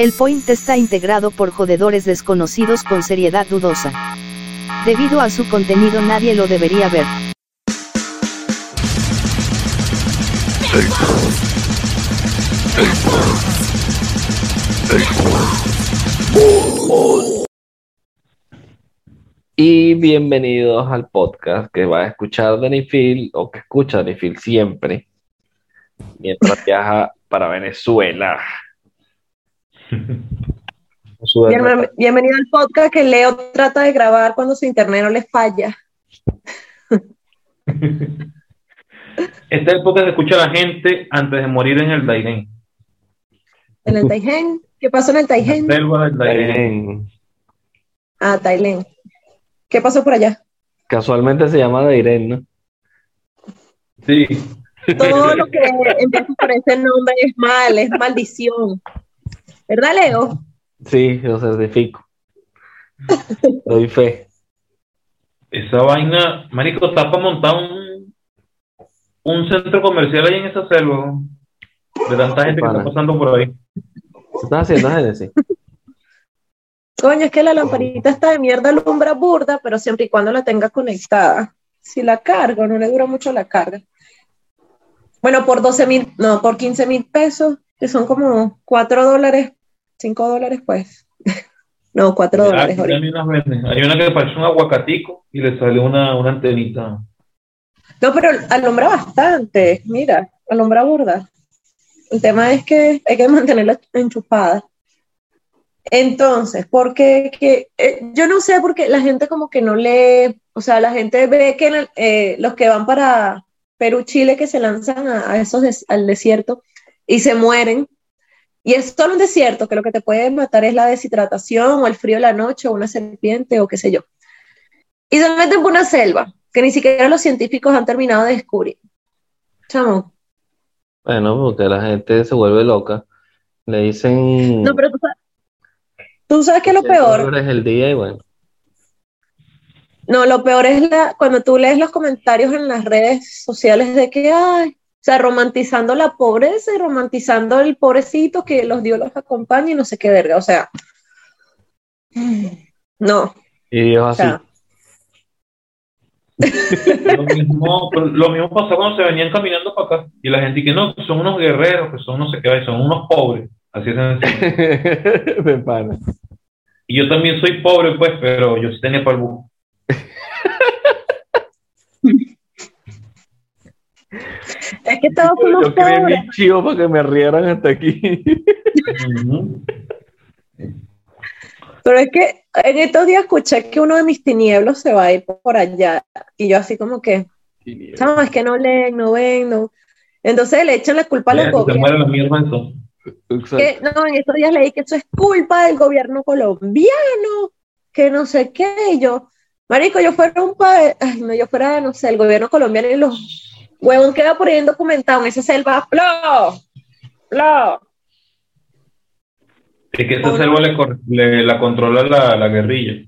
El point está integrado por jodedores desconocidos con seriedad dudosa. Debido a su contenido nadie lo debería ver. Y bienvenidos al podcast que va a escuchar Danny o que escucha Danny siempre mientras viaja para Venezuela. Bienvenido al podcast que Leo trata de grabar cuando su internet no le falla. Este es el podcast que escucha la gente antes de morir en el Daigen. ¿En el Daigen? ¿Qué pasó en el Daigen? Ah, Tailen. ¿Qué pasó por allá? Casualmente se llama Dairen, ¿no? Sí. Todo lo que empieza por ese nombre es mal, es maldición. ¿Verdad, Leo? Sí, lo certifico. Doy fe. Esa vaina, marico, está para montar un, un centro comercial ahí en esa selva. De tanta gente que está pasando por ahí. ¿Qué estás haciendo, Genesis? Coño, es que la lamparita está de mierda, alumbra burda, pero siempre y cuando la tenga conectada. Si la cargo, no le dura mucho la carga. Bueno, por 12 mil, no, por 15 mil pesos, que son como 4 dólares, 5 dólares, pues. no, 4 dólares. Hay, hay, una que parece un aguacatico y le sale una, una antenita. No, pero alumbra bastante, mira, alumbra burda. El tema es que hay que mantenerla enchupada. Entonces, porque que, eh, yo no sé por qué la gente como que no lee, o sea, la gente ve que eh, los que van para Perú, Chile, que se lanzan a, esos al desierto y se mueren, y es solo un desierto que lo que te puede matar es la deshidratación o el frío de la noche o una serpiente o qué sé yo. Y se meten por una selva que ni siquiera los científicos han terminado de descubrir. Chamo. Bueno, porque la gente se vuelve loca. Le dicen. No, pero tú sabes, Tú sabes que lo peor. Es el día y bueno. No, lo peor es la, cuando tú lees los comentarios en las redes sociales de que, ay, o sea, romantizando la pobreza y romantizando el pobrecito que los dios los acompaña y no sé qué verga, o sea, no. Y Dios así. lo, mismo, lo mismo pasó cuando se venían caminando para acá y la gente que no, que son unos guerreros, que son no sé qué, son unos pobres. Así es. Me pana. Y yo también soy pobre, pues, pero yo sí tenía para el Es que todos somos yo chivo para que me rieran hasta aquí. Pero es que en estos días escuché que uno de mis tinieblos se va a ir por allá. Y yo así como que, no, es que no leen, no ven, no. Entonces le echan la culpa a los gobiernos no, en estos días leí que eso es culpa del gobierno colombiano, que no sé qué, yo, marico, yo fuera un país, no, yo fuera, no sé, el gobierno colombiano y los huevos queda por ahí documentado en esa selva, ¡plo! ¡plo! Es que esa selva le, la controla la, la guerrilla.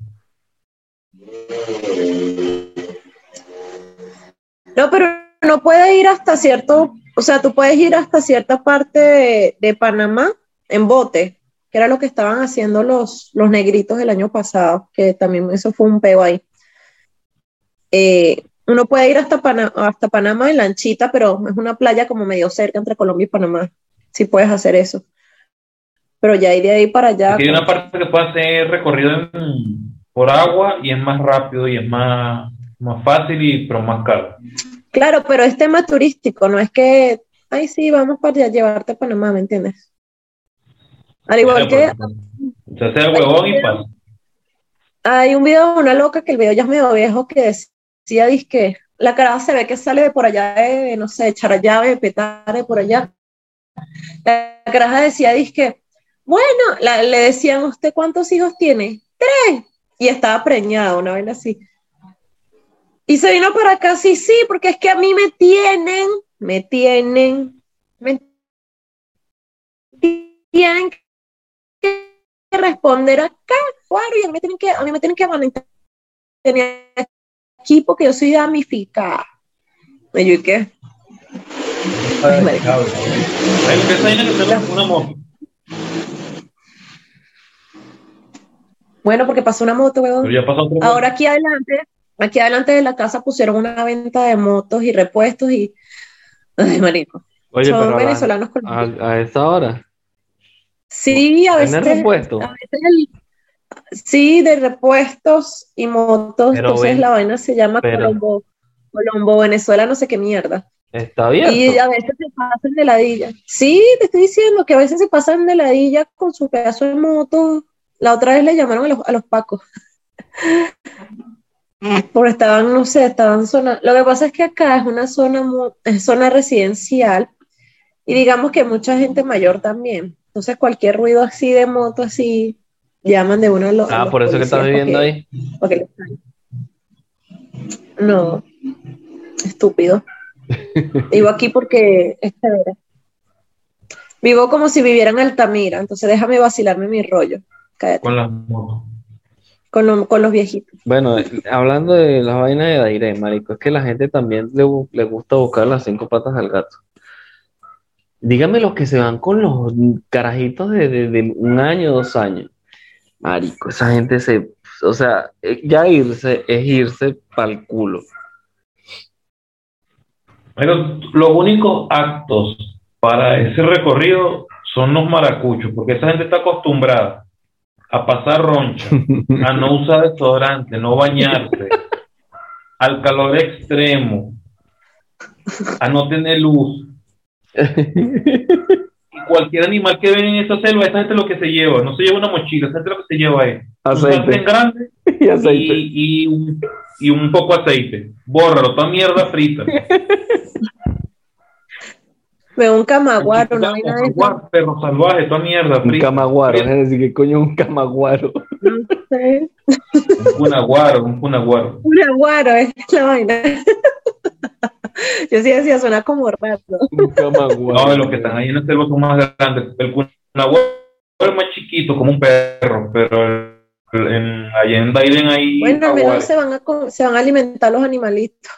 No, pero no puede ir hasta cierto o sea, tú puedes ir hasta cierta parte de, Panamá en bote, que era lo que estaban haciendo los, los negritos el año pasado, que también eso fue un peo ahí. Eh, uno puede ir hasta, hasta Panamá en lanchita, pero es una playa como medio cerca entre Colombia y Panamá. Sí puedes hacer eso. Pero ya hay de ahí para allá. hay una parte que puede ser recorrido por agua y es más rápido y es más, más fácil y pero más caro. Claro, pero es tema turístico, no es que, ay, sí, vamos para llevarte a Panamá, ¿me entiendes? Al igual que... Se hace el huevón y pasa. Hay un video de una loca que el video ya es medio viejo que decía, que la cara se ve que sale de por allá, de, no sé, Charallave, Petare, por allá. La caraja decía, que bueno, le decían, ¿usted cuántos hijos tiene? Tres. Y estaba preñada, una vez así. Y se vino para acá, sí, sí, porque es que a mí me tienen, me tienen, me tienen que responder acá, claro, y a mí me tienen que, a mí me tienen que tener aquí porque yo soy damnificada. ¿Y yo qué? Bueno, porque pasó una moto, weón. Ahora aquí adelante, aquí adelante de la casa pusieron una venta de motos y repuestos y. Ay, marico. Oye, Son pero a, la- venezolanos con- a, a esa hora. Sí, a ¿Tener veces. repuesto? a veces el- sí, de repuestos y motos. Pero entonces ven, la vaina se llama pero- Colombo, Colombo, Venezuela, no sé qué mierda. Está abierto. Y a veces se pasan de ladilla. Sí, te estoy diciendo que a veces se pasan de ladilla con su pedazo de moto. La otra vez le llamaron a los, a los pacos. Porque estaban, no sé, estaban zona. Lo que pasa es que acá es una zona, es zona residencial y digamos que mucha gente mayor también. Entonces cualquier ruido así de moto así llaman de uno a los. a Ah, los por eso que estás viviendo porque- ahí. porque No, estúpido. Vivo aquí porque es chévere. Vivo como si viviera en Altamira, entonces déjame vacilarme mi rollo. Cállate. Con las motos. Con, lo- con los viejitos. Bueno, hablando de las vainas de Dairé, marico, es que la gente también le gusta buscar las cinco patas al gato. Dígame los que se van con los carajitos de, de- de un año, dos años. Marico, esa gente se, o sea, eh, ya irse es irse pa'l culo. Pero los únicos actos para ese recorrido son los maracuchos, porque esa gente está acostumbrada a pasar roncha, a no usar desodorante, no bañarse, al calor extremo, a no tener luz. Cualquier animal que ven en esa selva, esa gente lo que se lleva, no se lleva una mochila, esa gente lo que se lleva es un Aceite grande y aceite. y, y un, y un poco de aceite. Bórralo, toda mierda frita. Veo un camaguaro, una vaina de Jaguar, perro salvaje, toda mierda Un frita. camaguaro, es decir, que coño es un camaguaro. no sé. Un cunaguaro, un cunaguaro. Un aguaro es la vaina. Yo sí decía, suena como rato. Un camaguaro. No, de los que están ahí en el selva son más grandes. El cunaguaro es más chiquito, como un perro, pero el- en, allá en Daiden hay Bueno, al menos se van a, se van a alimentar los animalitos.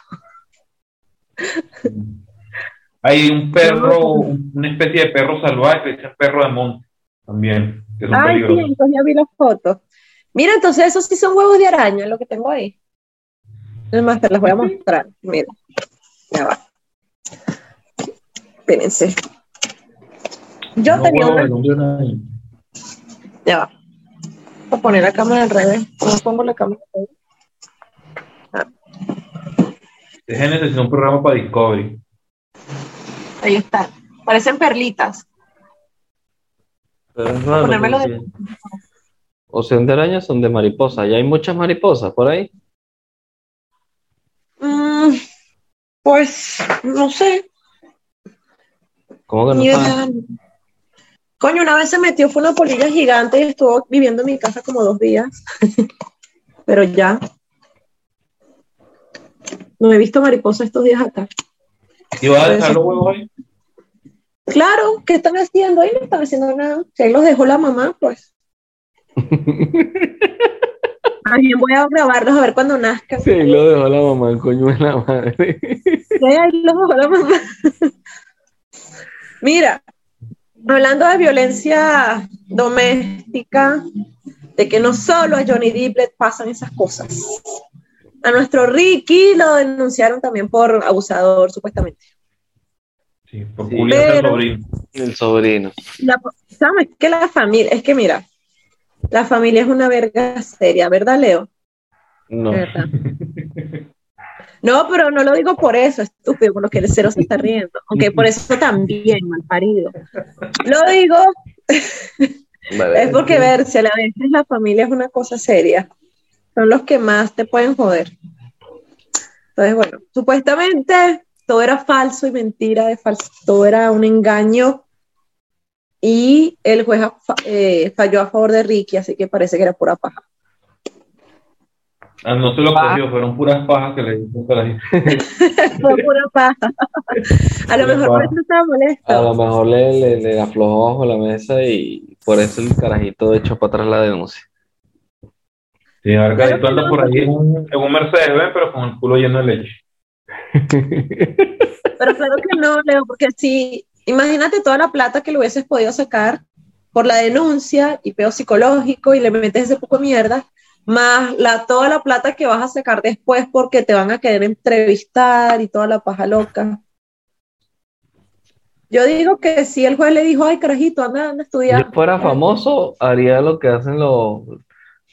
Hay un perro, una especie de perro salvaje que dicen perro de monte también, que son Ay, sí, entonces ya vi las fotos. Mira, entonces esos sí son huevos de araña, lo que tengo ahí. Es más, te las voy a mostrar. Mira, ya va. Espérense. Yo No, tenía una. Ya va. Voy a poner la cámara al revés. ¿Cómo pongo la cámara al revés? Dejen necesitar un programa para Discovery. Ahí está. Parecen perlitas. Pero es raro, Ponérmelo de- O son de arañas, son de mariposas. Ya hay muchas mariposas por ahí. Pues, no sé. ¿Cómo que no. Coño, una vez se metió, fue una polilla gigante y estuvo viviendo en mi casa como dos días. Pero ya. No he visto mariposa estos días acá. ¿Y vas a dejar los huevos ahí? Claro, ¿qué están haciendo? Ahí no están haciendo nada. Si ahí los dejó la mamá, pues. También voy a grabarlos a ver cuando nazcan. Sí, lo dejó la mamá, el coño de la madre. Sí, ahí los dejó la mamá. Mira, hablando de violencia doméstica, de que no solo a Johnny Depp le pasan esas cosas. A nuestro Ricky lo denunciaron también por abusador, supuestamente. Sí, por Sí. al Pero- sobrino. El sobrino. La, ¿Sabes que la familia? Es que mira, la familia es una verga seria, ¿verdad, Leo? No. Verdad. No, pero no lo digo por eso, estúpido, por lo que el cero se está riendo. Aunque por eso también, mal parido. Lo digo Vale. es porque verse a la vez la familia es una cosa seria. Son los que más te pueden joder. Entonces, bueno, supuestamente todo era falso y mentira de falso, todo era un engaño. Y el juez eh, falló a favor de Ricky, así que parece que era pura paja. Ah, no se lo cogió, fueron puras pajas que le hizo para ahí. Fue pura paja. A lo mejor por eso estaba molesto. A lo mejor le, le, le aflojó bajo la mesa y por eso el carajito echó para atrás la denuncia. Sí, ahora Claro no. por ahí en un, en un Mercedes, ¿ven? pero con el culo lleno de leche. Pero claro que no, Leo, porque si, imagínate toda la plata que le hubieses podido sacar por la denuncia y peo psicológico y le metes ese poco de mierda, más la, toda la plata que vas a sacar después porque te van a querer entrevistar y toda la paja loca. Yo digo que si el juez le dijo, ay, carajito, anda, anda a Si estudiar. yo fuera famoso, haría lo que hacen los,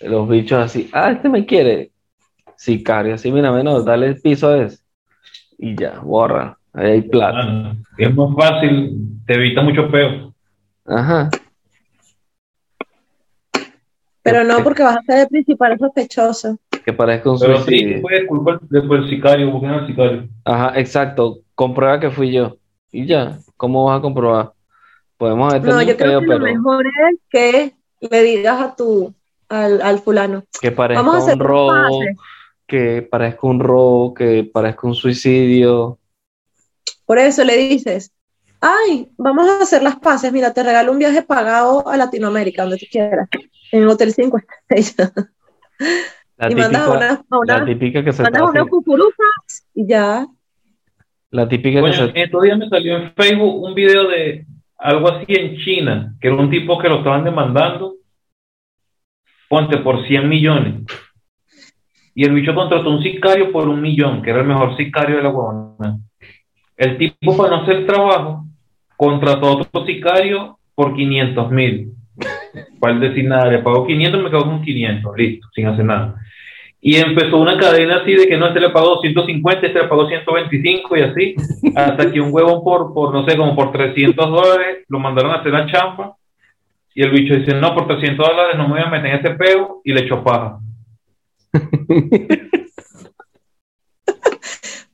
los bichos así. Ah, este me quiere. Sicario, así, mira, menos, dale el piso a ese. Y ya, borra. Ahí hay plata. Ah, Es más fácil, te evita mucho peo. Ajá. Pero no Que- porque vas a ser el principal sospechoso. Que parezca un Pero sí, suicidio. puedes culpar después el sicario, busquen al sicario. Ajá, exacto. Comprueba que fui yo. Y ya, ¿cómo vas a comprobar? Podemos haber No, yo creo que lo mejor es que le digas a tu, al, al fulano, que parezca vamos a hacer un robo, que parezca un robo, que parezca un suicidio. Por eso le dices, ay, vamos a hacer las paces, mira, te regalo un viaje pagado a Latinoamérica, donde tú quieras, en Hotel 5 estrellas. La y mandas a típica, una, a la una, típica que se mandas una y ya. la típica que Coño, se estos días me salió en Facebook un video de algo así en China, que era un tipo que lo estaban demandando, ponte por 100 millones. Y el bicho contrató un sicario por un millón, que era el mejor sicario de la huevona. El tipo, para no hacer trabajo, contrató a otro sicario por 500 mil. Para decir nada, le pagó 500, me quedó con 500, listo, sin hacer nada. Y empezó una cadena así de que no, este le pagó 150, este le pagó 125 y así, hasta que un huevón por, por, no sé, como por 300 dólares lo mandaron a hacer la champa. Y el bicho dice, no, por 300 dólares no me voy a meter en ese peo y le echó paja.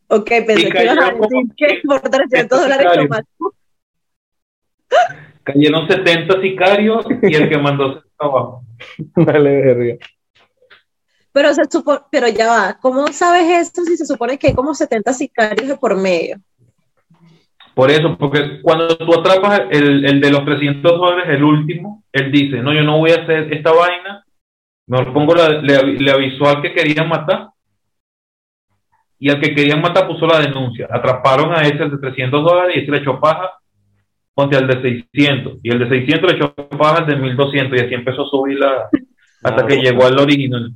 Ok, pensé que ibas a decir que por 300 estos dólares tomas. Cayeron 70 sicarios y el que mandó se abajo. Vale, verga. Pero, se supo- pero ya va, ¿cómo sabes esto si se supone que hay como 70 sicarios de por medio? Por eso, porque cuando tú atrapas el, el de los 300 dólares, el último, él dice, no, yo no voy a hacer esta vaina, mejor pongo la, le, le avisó al que querían matar, y al que querían matar puso la denuncia. Atraparon a ese el de 300 dólares y ese le echó paja, ponte al de 600, y el de 600 le echó paja al de 1200, y así empezó a subir la, hasta Ah, que llegó al original.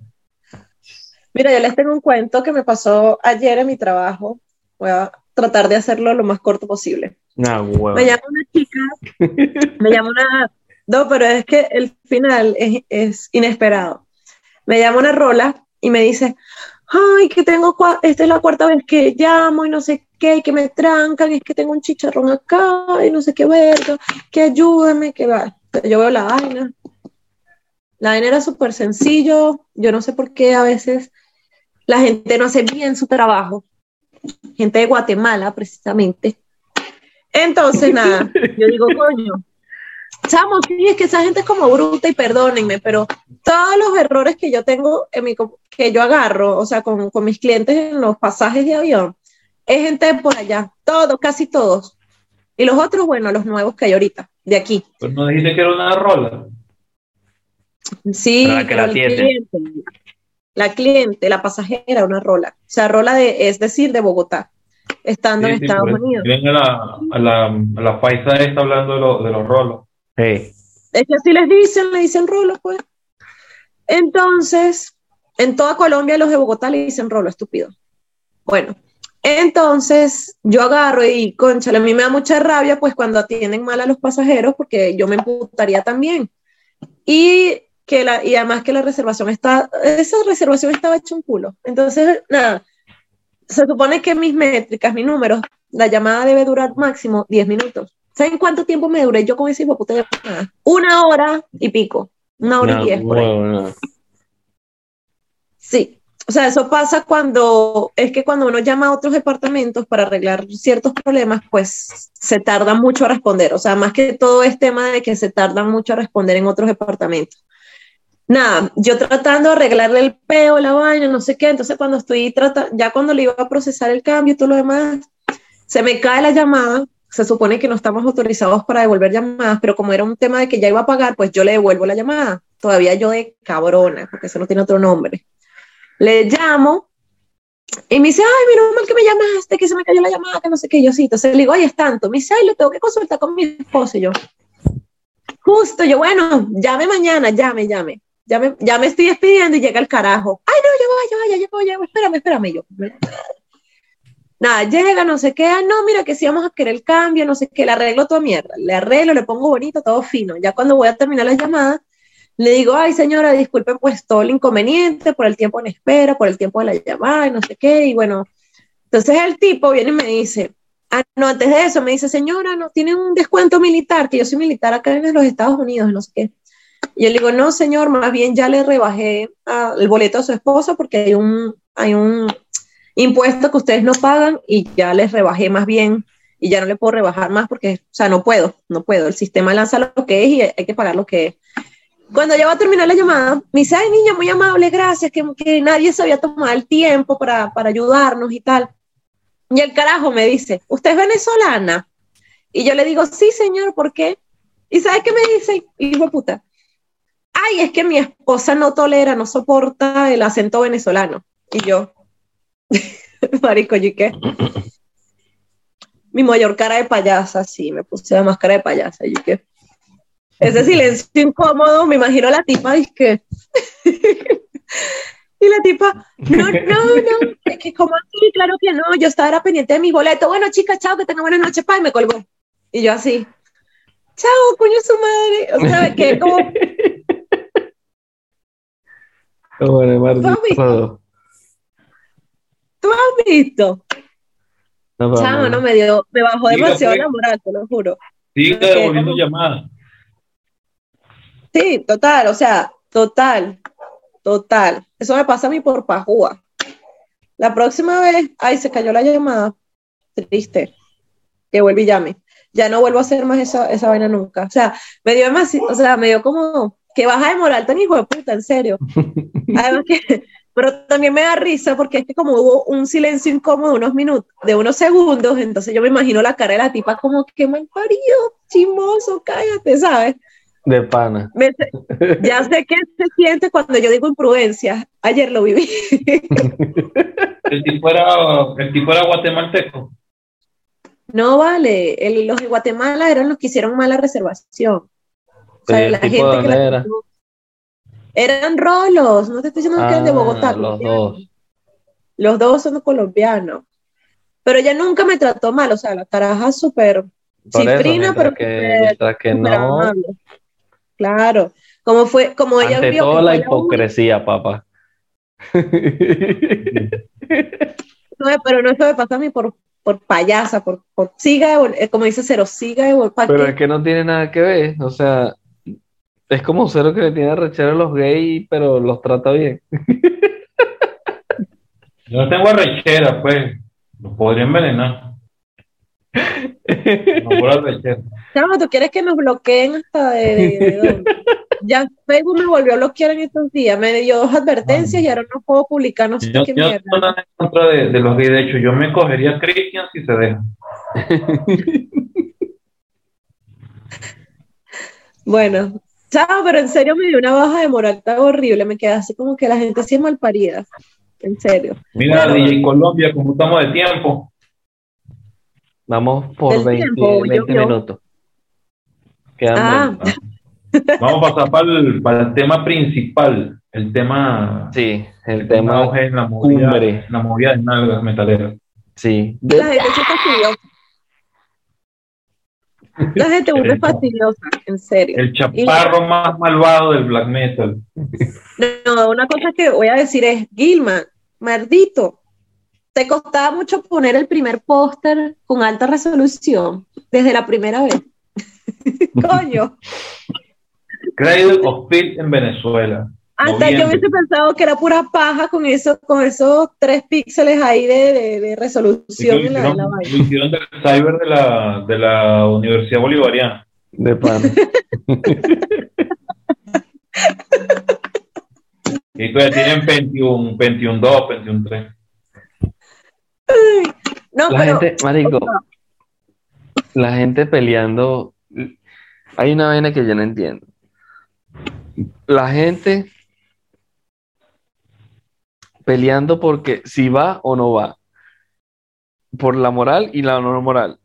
Mira, yo les tengo un cuento que me pasó ayer en mi trabajo. Voy a tratar de hacerlo lo más corto posible. Huevo. Me llama una chica, me llama una... No, pero es que el final es, es inesperado. Me llama una rola y me dice, ay, que tengo, esta es la cuarta vez que llamo y no sé qué, y que me trancan, es que tengo un chicharrón acá y no sé qué verga, que ayúdame, que va. Yo veo la vaina. La vaina era súper sencillo, yo no sé por qué a veces la gente no hace bien su trabajo. Gente de Guatemala, precisamente. Entonces, nada, yo digo, coño, chamo, sí, es que esa gente es como bruta y perdónenme, pero todos los errores que yo tengo, en mi, que yo agarro, o sea, con, con mis clientes en los pasajes de avión, es gente de por allá, todos, casi todos. Y los otros, bueno, los nuevos que hay ahorita, de aquí. Pero no dijiste que era una rola. Sí, Para que pero la cliente, la cliente, la pasajera, una rola. O sea, rola de, es decir, de Bogotá, estando en Sí, Estados. Unidos. Ven a la, a la, a la paisa esta hablando de, lo- de los rolos. Es que así les dicen, le dicen rolo, pues. Entonces, en toda Colombia los de Bogotá le dicen rolo, estúpido. Bueno, entonces yo agarro y, concha, a mí me da mucha rabia, pues cuando atienden mal a los pasajeros, porque yo me emputaría también. Y que la, y además que la reservación está, esa reservación estaba hecha un culo. Entonces, nada, se supone que mis métricas, mis números, la llamada debe durar máximo 10 minutos. ¿Saben cuánto tiempo me duré yo con ese hijo de puta llamada? Una hora y pico. Una hora nah, y diez por ahí. Sí. O sea, eso pasa cuando, es que cuando uno llama a otros departamentos para arreglar ciertos problemas, pues se tarda mucho a responder. O sea, más que todo es tema de que se tardan mucho a responder en otros departamentos. Nada, yo tratando de arreglarle el peo, la vaina, no sé qué. Entonces, cuando estoy tratando, ya cuando le iba a procesar el cambio y todo lo demás, se me cae la llamada. Se supone que no estamos autorizados para devolver llamadas, pero como era un tema de que ya iba a pagar, pues yo le devuelvo la llamada. Todavía yo de cabrona, porque eso no tiene otro nombre. Le llamo y me dice, ay, menos mal que me llamaste, que se me cayó la llamada, que no sé qué. Yo sí, entonces le digo, ay, es tanto. Me dice, ay, lo tengo que consultar con mi esposo. Y yo, justo, yo, bueno, llame mañana, llame, llame. Ya me, ya me estoy despidiendo y llega el carajo. Ay, no, ya voy, ya voy, ya voy, ya voy, espérame, espérame. Yo, nada, llega, no sé qué, ah, no, mira que si vamos a querer el cambio, no sé qué, le arreglo toda mierda, le arreglo, le pongo bonito, todo fino. Ya cuando voy a terminar la llamada, le digo, ay señora, disculpe pues todo el inconveniente por el tiempo en espera, por el tiempo de la llamada no sé qué, y bueno, entonces el tipo viene y me dice, ah, no, antes de eso me dice, señora, no, tiene un descuento militar, que yo soy militar acá en los Estados Unidos, no sé qué. Y yo le digo, no, señor, más bien ya le rebajé el boleto a su esposa porque hay un, hay un impuesto que ustedes no pagan y ya les rebajé más bien y ya no le puedo rebajar más porque, o sea, no puedo, no puedo. El sistema lanza lo que es y hay que pagar lo que es. Cuando ya va a terminar la llamada, me dice, ay, niña, muy amable, gracias, que, que nadie se había tomado el tiempo para, para ayudarnos y tal. Y el carajo me dice, ¿usted es venezolana? Y yo le digo, sí, señor, ¿por qué? ¿Y sabe qué me dice? Hijo de puta, ay, es que mi esposa no tolera, no soporta el acento venezolano. Y yo, marico, ¿y qué? mi mayor cara de payasa, sí, me puse la máscara de payasa, ¿y qué? Ese silencio incómodo, me imagino la tipa, y que... y la tipa, no, no, no, es que como así, claro que no, yo estaba pendiente de mi boleto, bueno, chica, chao, que tenga buena noche, pa, y me colgó. Y yo así, chao, coño su madre, o sea, que como ¿Tú has visto? No, Chamo, no me dio, me bajó demasiado la moral, te lo juro. Sigue devolviendo llamadas. Sí, total, o sea, total, total. Eso me pasa a mí por pajúa. La próxima vez, ay, se cayó la llamada. Triste. Que vuelve y llame. Ya no vuelvo a hacer más esa, esa vaina nunca. O sea, me dio demasiado, o sea, me dio como que baja de moral tan hijo de puta, en serio. Además que, pero también me da risa porque es que como hubo un silencio incómodo de unos minutos, de unos segundos, entonces yo me imagino la cara de la tipa como que mal parido, chimoso, cállate, ¿sabes? De pana. ya sé qué se siente cuando yo digo imprudencia. Ayer lo viví. el tipo era, el tipo era guatemalteco. No vale, los de Guatemala eran los que hicieron mala reservación la gente Eran rolos, no te estoy diciendo que eran de ah, Bogotá. Los dos. Los dos son colombianos. Pero ella nunca me trató mal, o sea, la caraja súper cifrina, pero que, que no. Claro, como fue, como ella Ante toda la hipocresía, papá. no, pero no eso me pasa a mí por, por payasa, por, por siga, eh, como dice Cero, siga. Pero es que no tiene nada que ver, o sea, es como Cero que le tiene arrechera a los gays, pero los trata bien. Yo no tengo arrechera, pues. Los podría envenenar. No por arrechera. Chamo, ¿tú quieres que nos bloqueen hasta de, Ya Facebook me volvió a bloquear en estos días. Me dio dos advertencias y ahora no puedo publicar no sé yo, qué yo mierda. No en contra de, de, los gays. De hecho, yo me cogería a Christian si se deja. bueno, Chao, pero en serio me dio una baja de moral tan horrible, me quedé así como que la gente así es mal parida. En serio. Mira, DJ Colombia, ¿cómo estamos de tiempo? Vamos por 20, minutos. Ah. Vamos a pasar para el, para el, tema principal, el tema. Sí, el, tema, en la movida, cumbre. La movida de nalgas metaleras. Sí. La gente se la gente vuelve fastidiosa, en serio. El chaparro más malvado del black metal. No, una cosa que voy a decir es, Gilman, maldito, te costaba mucho poner el primer póster con alta resolución desde la primera vez. Coño. Cradle of Filth en Venezuela. Hasta yo hubiese pensado que era pura paja con eso, con esos tres píxeles ahí de, de, resolución en la, la vaina. Lo hicieron del cyber de la, de la Universidad Bolivariana. De pan. y todavía tienen 21, 21 2, 21 3. No, la pero, gente, marico, la gente peleando. Hay una vaina que yo no entiendo. La gente peleando porque si va o no va. Por la moral y la no moral.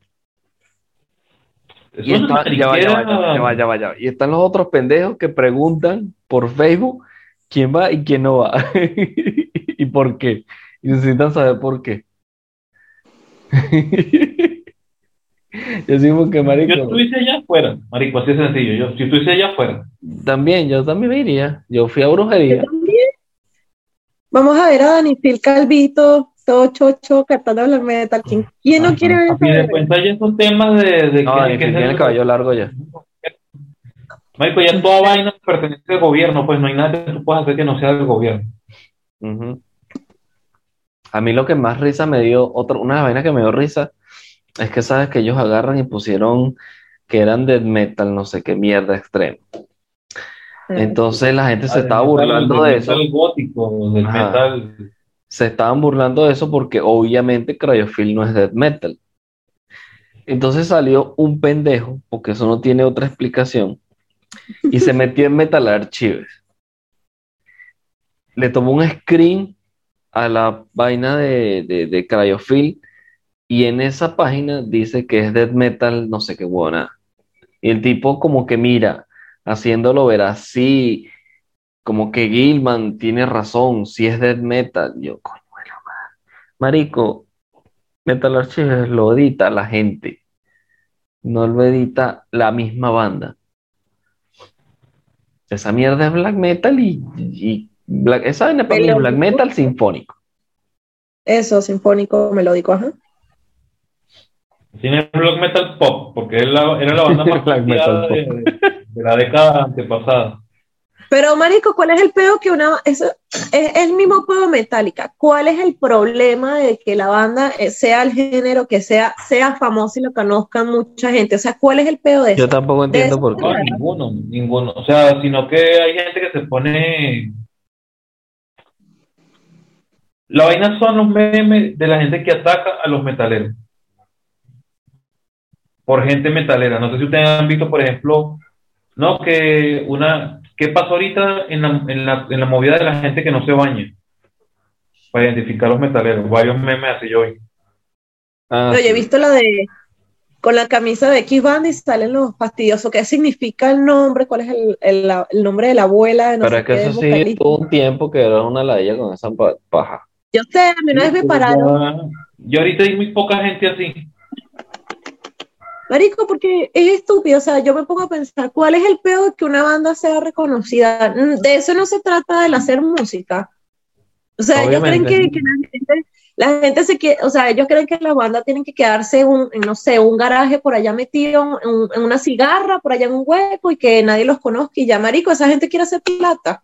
Y, está, ya, va, ya, va, ya, va, ya, va, ya Y están los otros pendejos que preguntan por Facebook quién va y quién no va. y por qué. Y necesitan saber por qué. Yo que marico. Yo estuviese allá afuera, marico, así es sencillo. Yo, si estuviese allá afuera. También, yo también me iría. Yo fui a brujería. Vamos a ver a Dani Phil Calvito, todo chocho, cantando black metal. ¿Quién, ¿quién no quiere ver eso? Y después ya son temas de, de no, que, que tiene el cabello largo ya. Marico, ya toda vaina pertenece al gobierno, pues no hay nada que tú puedas hacer que no sea del gobierno. A mí lo que más risa me dio, otra, una vaina que me dio risa, es que sabes que ellos agarran y pusieron que eran death metal, no sé qué mierda extremo. Entonces la gente se estaba burlando de eso. Gótico, del metal. Se estaban burlando de eso porque obviamente Cryofil no es death metal. Entonces salió un pendejo, porque eso no tiene otra explicación, y se metió en Metal Archives. Le tomó un screen a la vaina de, de, de Cryofil y en esa página dice que es death metal, no sé qué buena. Y el tipo como que mira, haciéndolo ver así, como que Gilman tiene razón, si es death metal. Yo, coño, Marico, Metal Archives lo edita la gente, no lo edita la misma banda. Esa mierda es black metal y, y black, esa es black metal sinfónico. Eso, sinfónico, melódico, ajá. Tiene black metal pop, porque era la banda más de, de, la década antepasada. Pero, Marico, ¿cuál es el pedo que una. Es, es el mismo pedo metálica. ¿Cuál es el problema de que la banda eh, sea el género que sea, sea famosa y lo conozcan mucha gente? O sea, ¿cuál es el pedo de eso? Yo tampoco entiendo por qué. No, ninguno, ninguno. O sea, sino que hay gente que se pone. La vaina son los memes de la gente que ataca a los metaleros por gente metalera. No sé si ustedes han visto, por ejemplo, no que una, ¿qué pasó ahorita en la, en la, en la movida de la gente que no se baña? Para identificar a los metaleros, varios memes así yo hoy. Ah, Oye, he visto la de con la camisa de X Band y salen los fastidiosos. ¿Qué significa el nombre? ¿Cuál es el, el, el nombre de la abuela? No Pero es que eso sí tuvo un tiempo que era una ladilla con esa paja. Yo sé, a mí una vez me pararon. Yo ahorita hay muy poca gente así. Marico, porque es estúpido, o sea, yo me pongo a pensar, ¿cuál es el peor de que una banda sea reconocida? Mm, de eso no se trata del hacer música. O sea, ellos creen que, la, gente, se quiere, o sea, ellos creen que la banda tienen que quedarse en, no sé, un garaje por allá metido en, una cigarra, por allá en un hueco y que nadie los conozca y ya, marico, esa gente quiere hacer plata.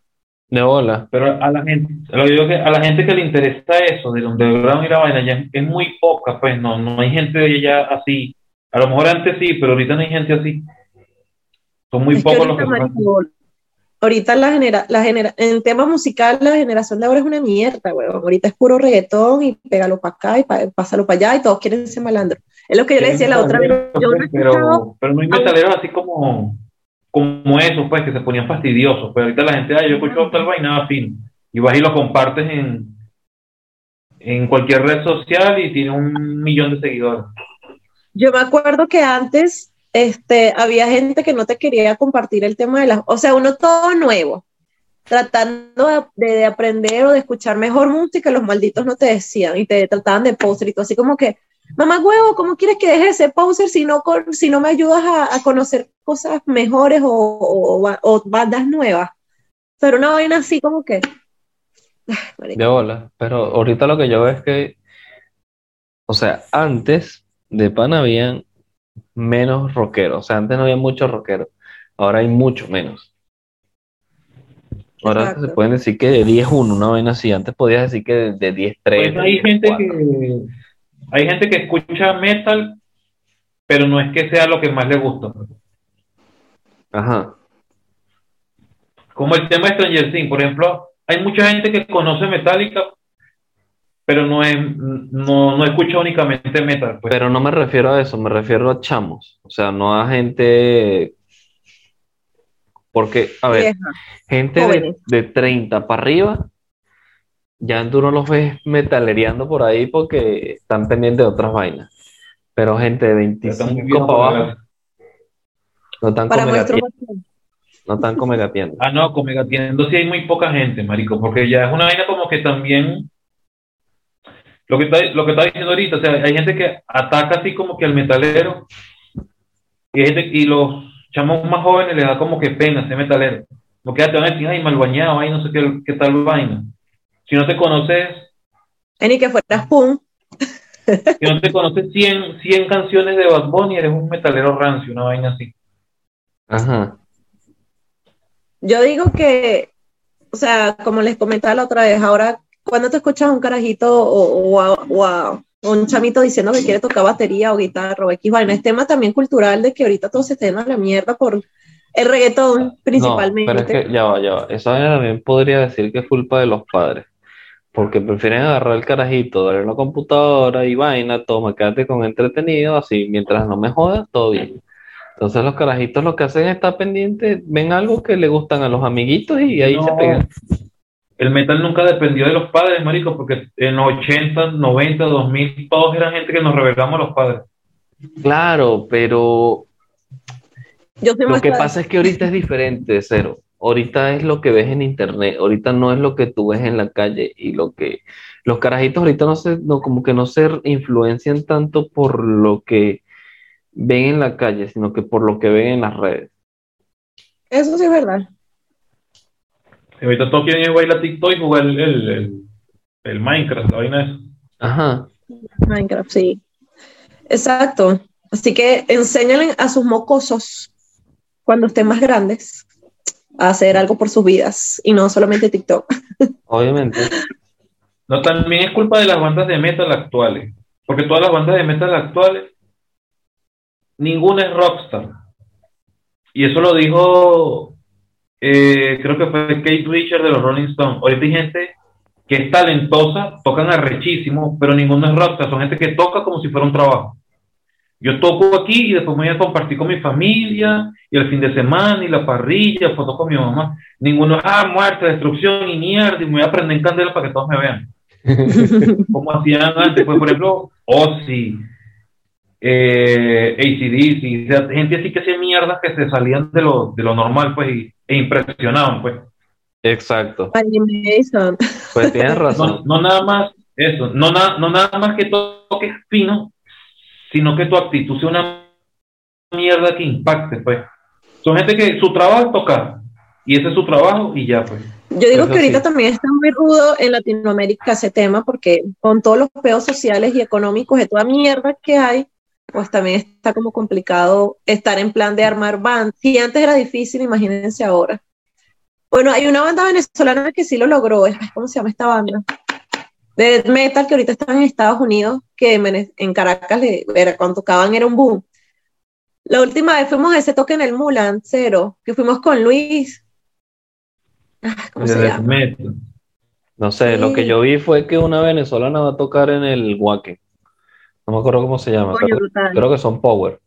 De bola. Pero a la gente, lo digo que a la gente que le interesa eso, de donde y la vaina, ya es muy poca, pues no, no hay gente de ella así a lo mejor antes sí, pero ahorita no hay gente así. Son muy pocos los que Ahorita la genera, la genera, en tema musical la generación de ahora es una mierda, weón. Ahorita es puro reggaetón y pégalo para acá y pásalo para allá y todos quieren ser malandro. Es lo que yo le decía la otra vez. Pero, pero no hay metaleros así como, como esos, pues, que se ponían fastidiosos. Pero ahorita la gente, ay, yo escucho tal vaina fin. Y vas y lo compartes en, en cualquier red social y tiene un millón de seguidores. Yo me acuerdo que antes este, había gente que no te quería compartir el tema de las, o sea, uno todo nuevo, tratando de, aprender o de escuchar mejor música, los malditos no te decían y te trataban de poser y todo así como que, mamá huevo, ¿cómo quieres que deje ese poser si no, si no me ayudas a, conocer cosas mejores o, o, bandas nuevas? Pero una vaina así como que... De hola, pero ahorita lo que yo veo es que, o sea, antes de pan habían menos rockeros. O sea, antes no había muchos rockeros. Ahora hay mucho menos. Ahora se pueden decir que de 10 1, una vez así. Antes podías decir que de, 10 3. Pues hay gente que hay gente que escucha metal, pero no es que sea lo que más le gusta. Ajá. Como el tema de Stranger Things, por ejemplo, hay mucha gente que conoce Metallica pero no, es, no, no escucha únicamente metal. Pues. Pero no me refiero a eso, me refiero a chamos, o sea, no a gente... Porque, a ver, gente de, 30 para arriba, ya tú no los ves metalereando por ahí porque están pendientes de otras vainas. Pero gente de 25 para abajo, No están Para. No están con megatiendas. Ah, no, con Megatiendo sí hay muy poca gente, marico, porque ya es una vaina como que también lo que está, lo que está diciendo ahorita, o sea, hay gente que ataca así como que al metalero y, hay gente- y los chamos más jóvenes les da como que pena ser metalero. Porque ya te van a decir, ay, mal bañado, ay, no sé qué, qué tal vaina. Si no te conoces, Eh, Ni que fueras pum. si no te conoces 100, 100 canciones de Bad Bunny, eres un metalero rancio, una vaina así. Ajá. Yo digo que, o sea, como les comentaba la otra vez, ahora cuando te escuchas a un carajito o, o a, o a un chamito diciendo que quiere tocar batería o guitarra o X vaina, es tema también cultural de que ahorita todo se yendo a la mierda por el reggaetón principalmente. No, pero es que ya va, ya va. Esa vaina también podría decir que es culpa de los padres. Porque prefieren agarrar el carajito, darle una computadora y vaina, toma, quédate con entretenido, así, mientras no me jodas, todo bien. Entonces los carajitos lo que hacen es estar pendientes, ven algo que le gustan a los amiguitos y ahí se pegan. El metal nunca dependió de los padres, marico, porque en los 80, 90, 2000, todos eran gente que nos revelamos a los padres. Claro, pero Yo Lo que pasa es que ahorita es diferente, cero. Ahorita es lo que ves en internet, ahorita no es lo que tú ves en la calle y lo que los carajitos ahorita no se, no, como que no se influencian tanto por lo que ven en la calle, sino que por lo que ven en las redes. Eso sí es verdad. Ahorita todos quieren ir bailar TikTok y jugar el, el, el- el Minecraft, la vaina esa. Ajá. Minecraft, sí. Exacto. Así que enséñalen a sus mocosos cuando estén más grandes a hacer algo por sus vidas y no solamente TikTok. Obviamente. No, también es culpa de las bandas de metal actuales. Porque todas las bandas de metal actuales, ninguna es rockstar. Y eso lo dijo, eh, creo que fue Kate Richard de los Rolling Stones. Ahorita hay gente que es talentosa, tocan arrechísimo, pero ninguno es rockstar. Son gente que toca como si fuera un trabajo. Yo toco aquí y después me voy a compartir con mi familia y el fin de semana y la parrilla, fotos con mi mamá. Ninguno, ah, muerte, destrucción y mierda, y me voy a prender en candela para que todos me vean como hacían antes, pues por ejemplo, Ozzy, eh, ACDC, gente así que hacía mierdas que se salían de lo, de lo normal, pues, y- impresionaban, pues. Exacto. Pues tienes No, razón. no nada más eso, no, na- no nada más que toques fino, sino que tu actitud sea una mierda que impacte, pues. Son gente que su trabajo es tocar, y ese es su trabajo, y ya, pues. Yo digo Eso que ahorita sí. también está muy rudo en Latinoamérica ese tema porque con todos los peos sociales y económicos de toda mierda que hay, pues también está como complicado estar en plan de armar band. Si antes era difícil, imagínense ahora. Bueno, hay una banda venezolana que sí lo logró, es- ¿cómo se llama esta banda? De metal que ahorita están en Estados Unidos, que en Caracas le- era, cuando tocaban era un boom. La última vez fuimos a ese toque en el Mulan, cero, que fuimos con Luis. Ah, ¿Cómo se De llama? metal. No sé, lo que yo vi fue que una venezolana va a tocar en el Guaque. No me acuerdo cómo se llama, Coño, creo que son Power.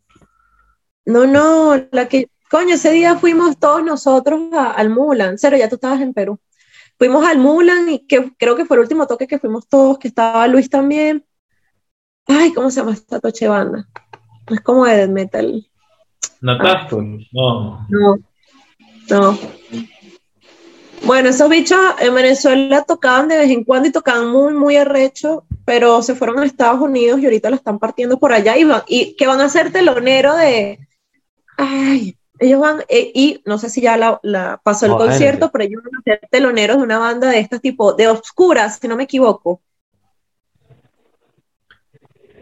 No, no, la que, coño, ese día fuimos todos nosotros a- al Mulan, cero, ya tú estabas en Perú. Fuimos al Mulan y que creo que fue el último toque que fuimos todos, que estaba Luis también. Ay, ¿cómo se llama esta toche banda? Es como de metal. Natasco, no. No, no. Bueno, esos bichos en Venezuela tocaban de vez en cuando y tocaban muy, muy arrecho, pero se fueron a Estados Unidos y ahorita la están partiendo por allá y, van, y que van a ser telonero de... Ay, ellos van, eh, y no sé si ya la, la pasó el concierto, pero ellos van a ser teloneros de una banda de este tipo, de Obscuras, si no me equivoco.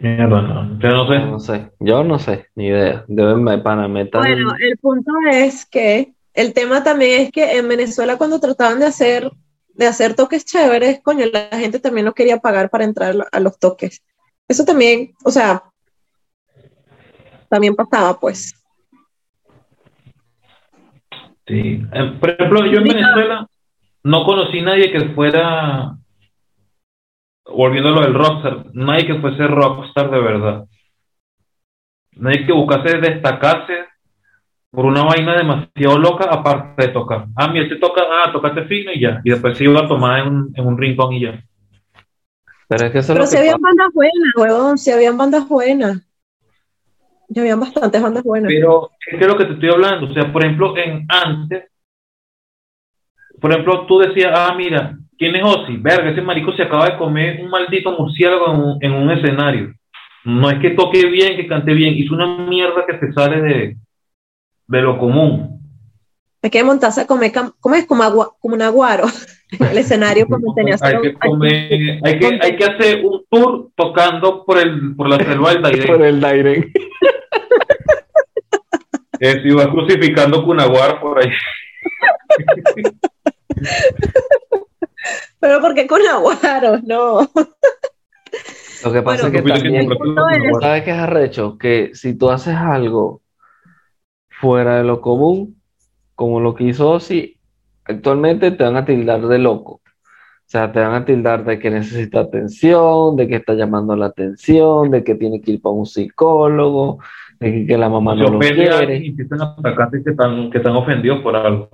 Mierda, no. Yo no sé. No sé, yo no sé, ni idea. Deben para metal. Bueno, el punto es que el tema también es que en Venezuela cuando trataban de hacer de hacer toques chéveres, coño, la gente también no quería pagar para entrar a los toques. Eso también, o sea, también pasaba, pues. Sí. Eh, Por ejemplo, yo en Venezuela no conocí nadie que fuera, volviendo a lo del rockstar, nadie que fuese rockstar de verdad. Nadie que buscase destacarse por una vaina demasiado loca aparte de tocar. Ah, mira, este toca, ah, tocaste fino y ya. Y después se iba a tomar en un, en un rincón y ya. Pero es que eso es Pero lo si que habían pasa. bandas buenas, huevón, si habían bandas buenas. Ya habían bastantes bandas buenas. Pero es que lo que te estoy hablando, o sea, por ejemplo, en antes, por ejemplo, tú decías, ah, mira, ¿quién es Ozzy? Verga, ese marico se acaba de comer un maldito murciélago en un, en un escenario. No es que toque bien, que cante bien, hizo una mierda que se sale de, de lo común. Hay que montarse a comer, cam- ¿cómo es? Como, agua, como un aguaro en el escenario como tenía Hay que, comer- hay, que, hay que hacer un tour tocando por, el, por la selva del Por Dairén. el Dairen. Eh, si vas crucificando Cunaguar por ahí. Pero porque con aguaros, no. Lo que pasa Bueno, es que también, ¿sabes qué es arrecho? Que si tú haces algo fuera de lo común, como lo que hizo Ozzy, actualmente te van a tildar de loco. O sea, te van a tildar de que necesita atención, de que está llamando la atención, de que tiene que ir para un psicólogo, de que, que la mamá no lo quiere. y empiezan a atacarse que están, que están ofendidos por algo.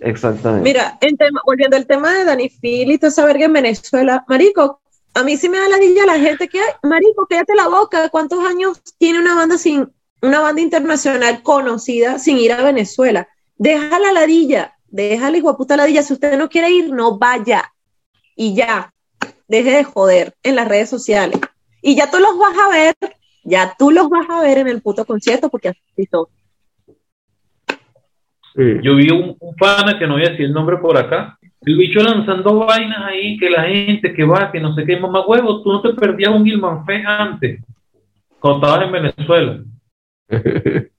Exactamente. Mira, en tema, volviendo al tema de Dani Phil y toda esa verga en Venezuela, Marico, a mí sí me da la dilla la gente que, "Ay, Marico, cállate la boca. ¿Cuántos años tiene una banda sin, una banda internacional conocida sin ir a Venezuela? Deja la ladilla, deja la puta ladilla. Si usted no quiere ir, no vaya. Y ya, deje de joder en las redes sociales. Y ya tú los vas a ver, ya tú los vas a ver en el puto concierto porque así son. Yo vi un, un pana que no voy a decir el nombre por acá. El bicho lanzando vainas ahí, que la gente que va, que no sé qué, mamá huevo, tú no te perdías un Gilman Fe antes, cuando estabas en Venezuela.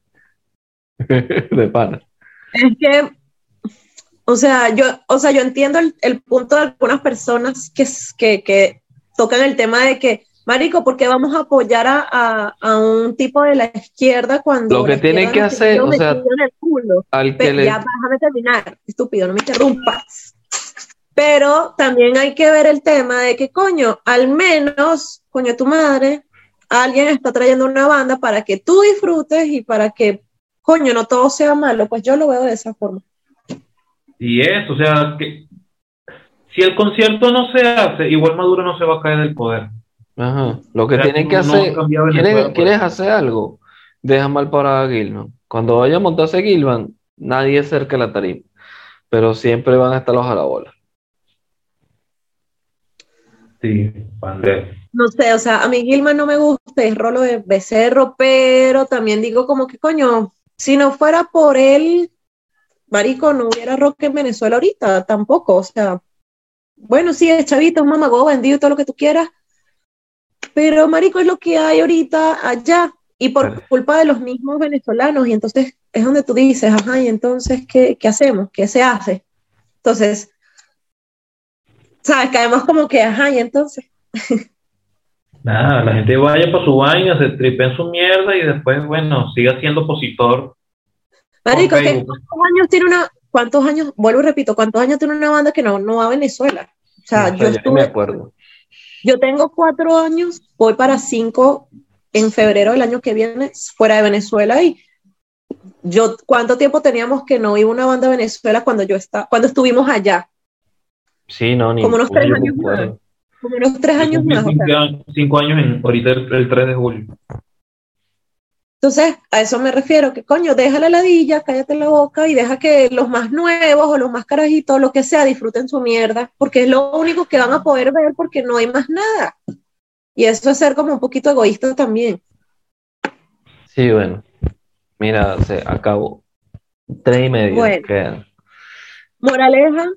De pana. Es que, o sea, yo, o sea, yo entiendo el, el punto de algunas personas que, que, que tocan el tema de que, Marico, ¿por qué vamos a apoyar a, a, a un tipo de la izquierda cuando Lo que tiene que hacer, o sea? Al que le, ya déjame terminar, estúpido, no me interrumpas. Pero también hay que ver el tema de que, coño, al menos, coño, tu madre, alguien está trayendo una banda para que tú disfrutes y para que, coño, no todo sea malo. Pues yo lo veo de esa forma. Y eso, o sea, que si el concierto no se hace, igual Maduro no se va a caer del poder. Ajá. Lo que O sea, tienen que no- hacer, ¿quieres, quieres hacer algo? Deja mal parada a Gilman. Cuando vaya a montarse Gilman, nadie cerca de la tarima, pero siempre van a estar los a la bola. Sí, pandero. No sé, o sea, a mí Gilman no me gusta, es rolo de becerro, pero también digo como que, coño, si no fuera por él, Marico, no hubiera rock en Venezuela ahorita, tampoco, o sea, bueno, sí, es chavito, un mamagó, vendido, todo lo que tú quieras, pero Marico es lo que hay ahorita allá, y por culpa de los mismos venezolanos, y entonces es donde tú dices, ajá, y entonces, ¿qué, qué hacemos? ¿Qué se hace? Entonces, ¿sabes? Caemos como que, ajá, y entonces... Nada, la gente vaya para su vaina, se tripen su mierda y después, bueno, siga siendo opositor. Marico, Por ¿qué- Facebook. ¿cuántos años tiene una, cuántos años, vuelvo y repito, cuántos años tiene una banda que no, no va a Venezuela? O sea, No sé, yo ni me estuve, acuerdo. yo tengo cuatro años, voy para cinco en febrero del año que viene, fuera de Venezuela y yo, ¿cuánto tiempo teníamos que no iba una banda a Venezuela cuando yo estaba, cuando estuvimos allá? Sí, no, ni Como unos tres años acuerdo. Como unos tres años más. o sea. cinco, años, en, ahorita el, el 3 de julio. Entonces, a eso me refiero, que coño, deja la ladilla, cállate la boca y deja que los más nuevos o los más carajitos, lo que sea, disfruten su mierda, porque es lo único que van a poder ver porque no hay más nada. Y eso es ser como un poquito egoísta también. Sí, bueno. Mira, se acabó. Tres y medio Bueno. Moraleja,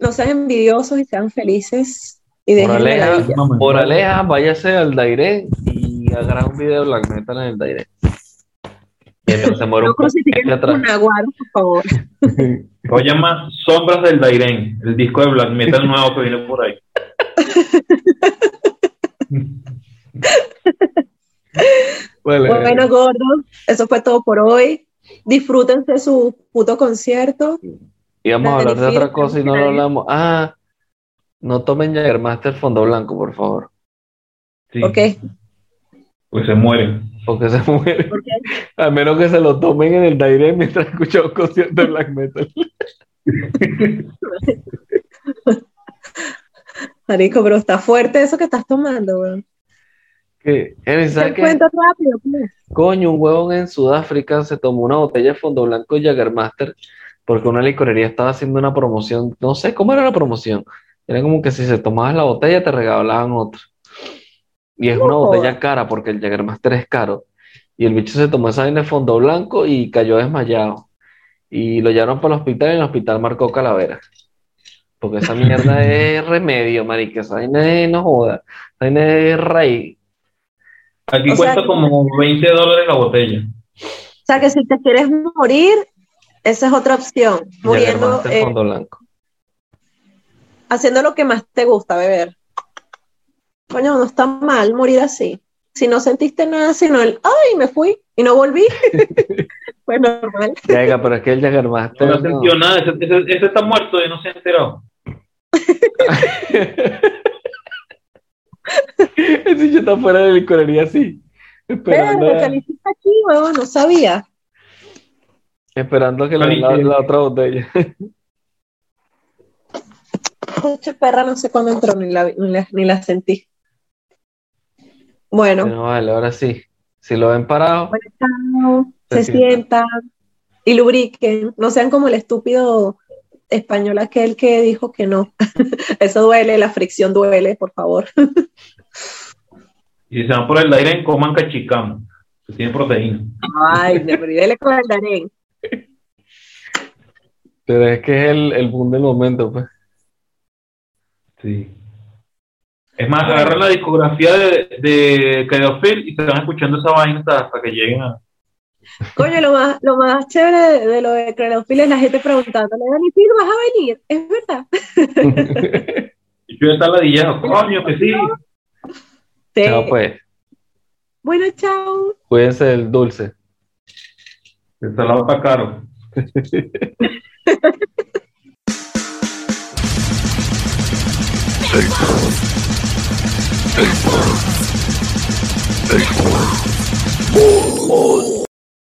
no sean envidiosos y sean felices y dejen Moraleja, moraleja, váyase al Dairé y haga un video de Black Metal en el Dairé. Mientras se muere No crucifiquen un aguaro, por favor. Lo llama Sombras del Dairén, el disco de black metal nuevo que viene por ahí. Vale. Bueno, gordos, eso fue todo por hoy. Disfrútense su puto concierto. Y vamos a hablar de otra cosa y no lo hablamos. Ah, no tomen Jägermeister fondo blanco, por favor. Sí, ¿Ok? Pues se mueren. Porque se muere. ¿Por qué? A menos que se lo tomen en el Dairé mientras escuchan un concierto de Black Metal. Marico, pero está fuerte eso que estás tomando, weón. Que, ¿sabes Te qué? cuento rápido. pues. Coño, un huevón en Sudáfrica se tomó una botella de fondo blanco de Jägermeister porque una licorería estaba haciendo una promoción. No sé cómo era la promoción. Era como que si se tomabas la botella te regalaban otra. Y es una botella cara porque el Jägermeister es caro. Y el bicho se tomó esa vaina de fondo blanco y cayó desmayado. Y lo llevaron para el hospital y en el hospital marcó calavera. Porque esa mierda es remedio, marica. Esa vaina es, no joda. Esa vaina es rey. Aquí O cuesta como 20 dólares la botella. O sea que si te quieres morir, esa es otra opción. Muriendo, eh, fondo blanco. haciendo lo que más te gusta beber. Coño, no está mal morir así. Si no sentiste nada, sino el, ay, me fui y no volví, pues normal. Venga, pero es que el Jägermeister No no. sintió nada, ese, ese- ese está muerto y no se ha enterado. Ese bicho está fuera de la licorería así. Pero, ¿qué le hiciste aquí, huevón? No sabía. Esperando que le den la, la otra botella. Pucha perra, no sé cuándo entró, ni la, ni la, ni la sentí. Bueno, No, vale, ahora sí. Si lo ven parado, bueno. Se se sientan. y lubriquen. No sean como el estúpido español aquel que dijo que no. Eso duele, la fricción duele, por favor. Y si se van por el aire, coman cachicamo, que tiene proteína. Ay, de con el darén. Pero es que es el, el boom del momento, pues. Sí. Es más, agarran la discografía de, de Kedofil y se van escuchando esa vaina hasta, hasta que lleguen a. Coño, lo más, lo más chévere de, de lo de Crenofil es la gente preguntándole, Dani Phil, ¿vas a venir? Es verdad. Y yo está ladillado, coño, que sí. Sí. Chao, pues. Bueno, chao. Cuídense del dulce. El Paper. Paper. Paper. Paper.